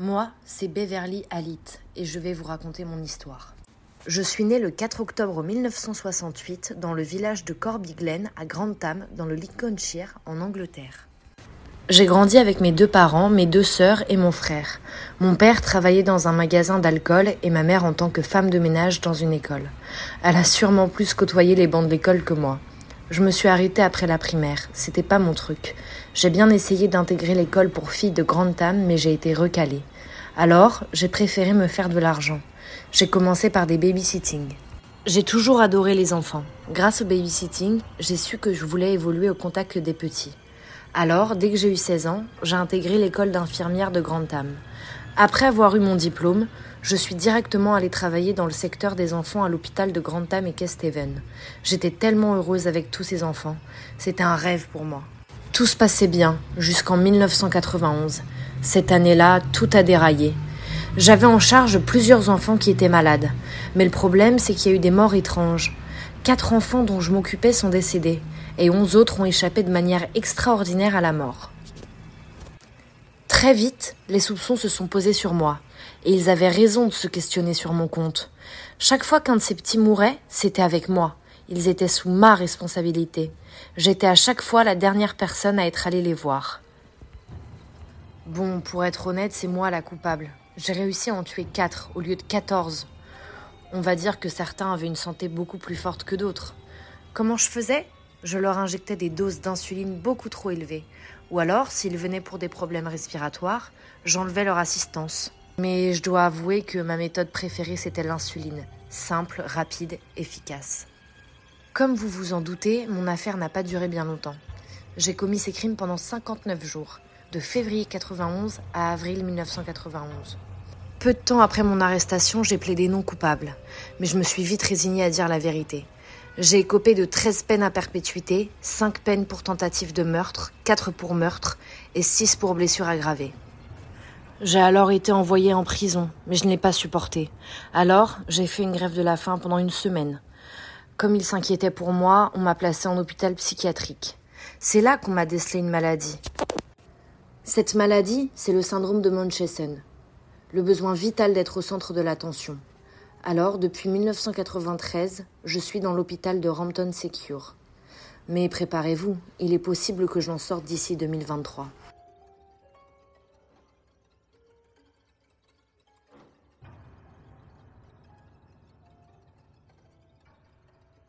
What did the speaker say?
Moi, c'est Beverly Halit et je vais vous raconter mon histoire. Je suis née le 4 octobre 1968 dans le village de Corby Glen à Grantham dans le Lincolnshire en Angleterre. J'ai grandi avec mes deux parents, mes deux sœurs et mon frère. Mon père travaillait dans un magasin d'alcool et ma mère en tant que femme de ménage dans une école. Elle a sûrement plus côtoyé les bancs de l'école que moi. Je me suis arrêtée après la primaire, c'était pas mon truc. J'ai bien essayé d'intégrer l'école pour filles de Grantham, mais j'ai été recalée. Alors, j'ai préféré me faire de l'argent. J'ai commencé par des babysitting. J'ai toujours adoré les enfants. Grâce au babysitting, j'ai su que je voulais évoluer au contact des petits. Alors, dès que j'ai eu 16 ans, j'ai intégré l'école d'infirmière de Grantham. Après avoir eu mon diplôme, je suis directement allée travailler dans le secteur des enfants à l'hôpital de Grantham et Kesteven. J'étais tellement heureuse avec tous ces enfants. C'était un rêve pour moi. Tout se passait bien jusqu'en 1991. Cette année-là, tout a déraillé. J'avais en charge plusieurs enfants qui étaient malades. Mais le problème, c'est qu'il y a eu des morts étranges. Quatre enfants dont je m'occupais sont décédés, et onze autres ont échappé de manière extraordinaire à la mort. Très vite, les soupçons se sont posés sur moi, et ils avaient raison de se questionner sur mon compte. Chaque fois qu'un de ces petits mourait, c'était avec moi. Ils étaient sous ma responsabilité. J'étais à chaque fois la dernière personne à être allée les voir. Bon, pour être honnête, c'est moi la coupable. J'ai réussi à en tuer quatre au lieu de quatorze. On va dire que certains avaient une santé beaucoup plus forte que d'autres. Comment je faisais? Je leur injectais des doses d'insuline beaucoup trop élevées. Ou alors, s'ils venaient pour des problèmes respiratoires, j'enlevais leur assistance. Mais je dois avouer que ma méthode préférée, c'était l'insuline. Simple, rapide, efficace. Comme vous vous en doutez, mon affaire n'a pas duré bien longtemps. J'ai commis ces crimes pendant 59 jours, de février 91 à avril 1991. Peu de temps après mon arrestation, j'ai plaidé non coupable, mais je me suis vite résignée à dire la vérité. J'ai écopé de 13 peines à perpétuité, 5 peines pour tentative de meurtre, 4 pour meurtre et 6 pour blessure aggravée. J'ai alors été envoyée en prison, mais je ne l'ai pas supporté. Alors, j'ai fait une grève de la faim pendant une semaine. Comme il s'inquiétait pour moi, on m'a placée en hôpital psychiatrique. C'est là qu'on m'a décelé une maladie. Cette maladie, c'est le syndrome de Munchausen, le besoin vital d'être au centre de l'attention. Alors, depuis 1993, je suis dans l'hôpital de Rampton Secure. Mais préparez-vous, il est possible que je sorte d'ici 2023.